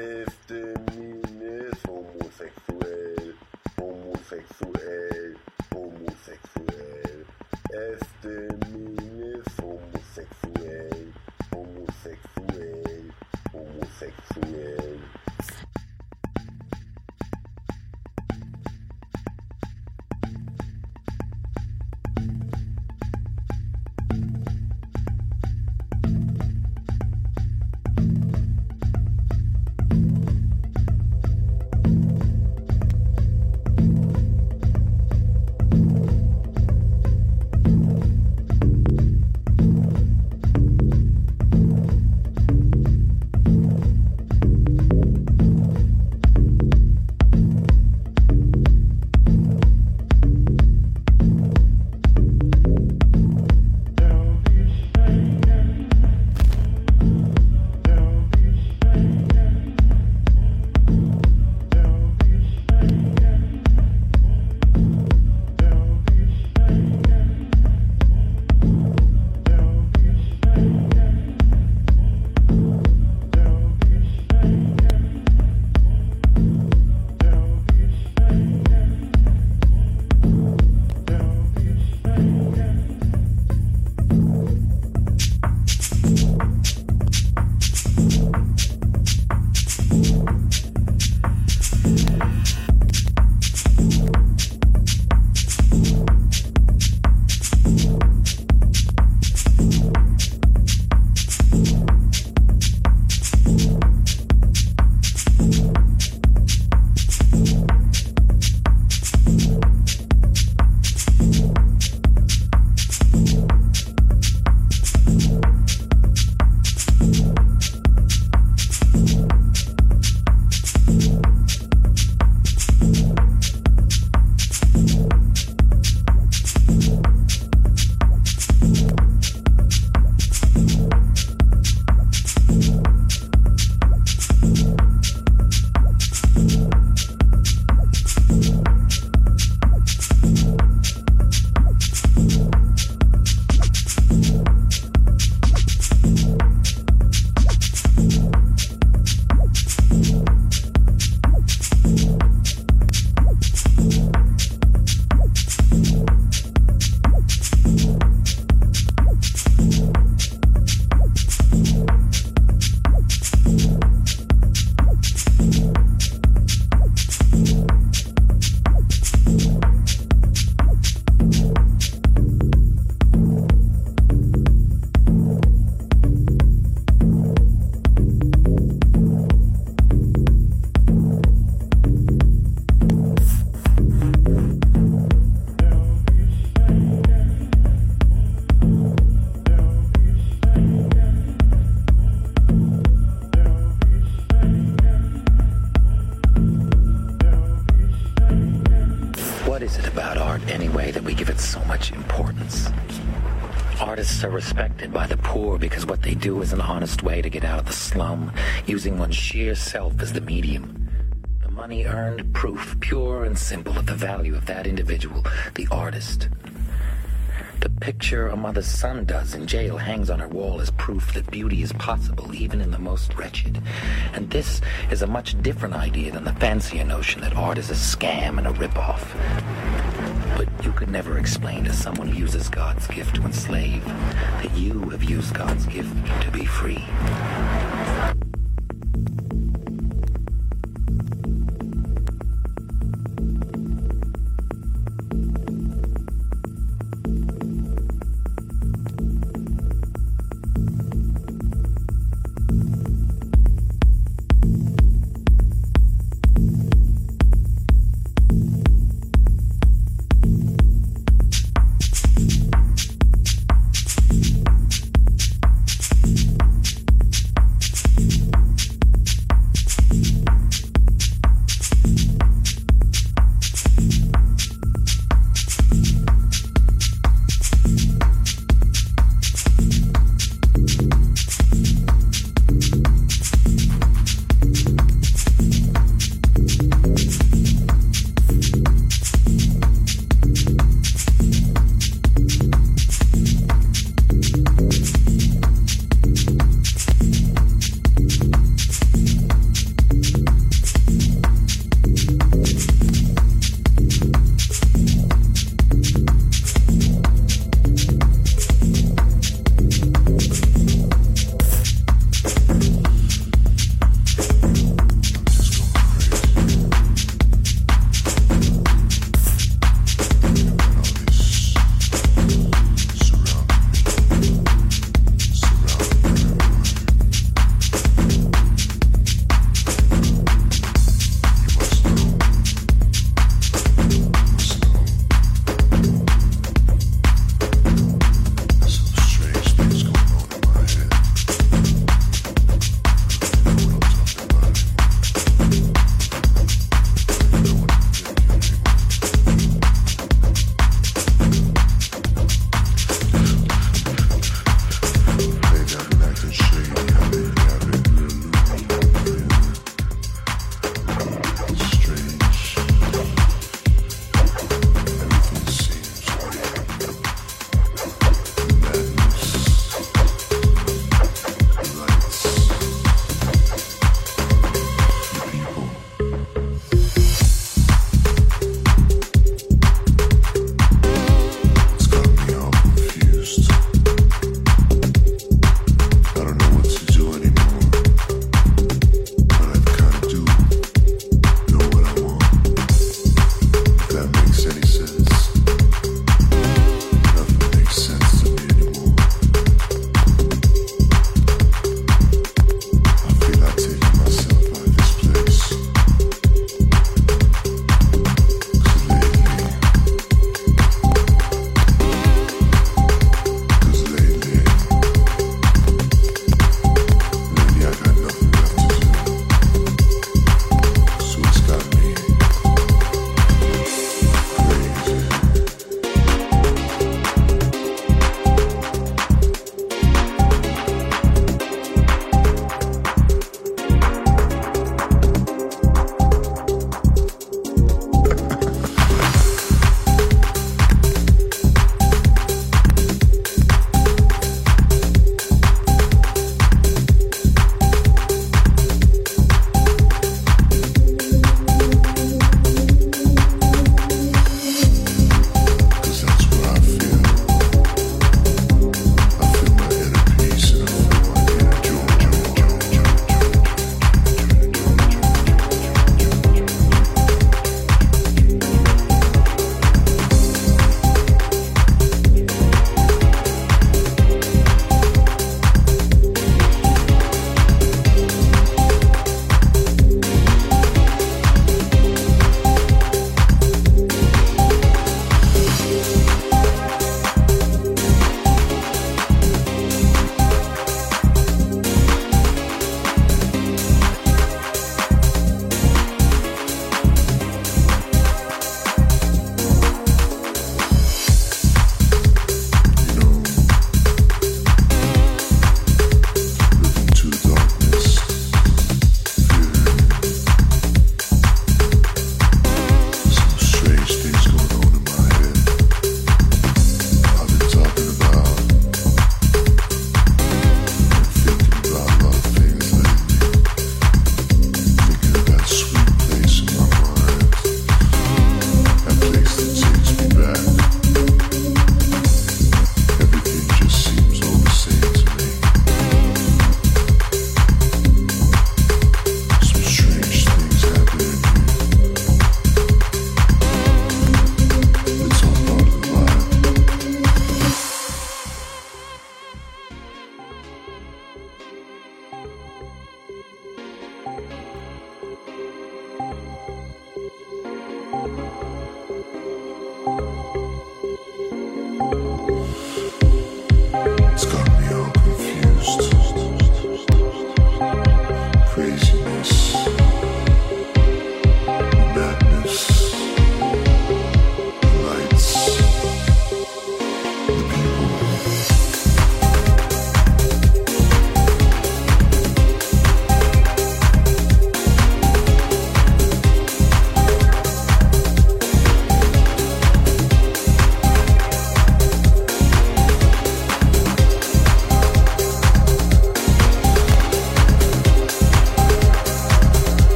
Este min är homosexuell, homosexuell, homosexuell. Este min är homosexuell, homosexuell, homosexuell. Sheer self as the medium. The money earned proof, pure and simple, of the value of that individual, the artist. The picture a mother's son does in jail hangs on her wall as proof that beauty is possible even in the most wretched. And this is a much different idea than the fancier notion that art is a scam and a ripoff. But you could never explain to someone who uses God's gift to enslave that you have used God's gift to be free.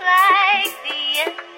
like the end.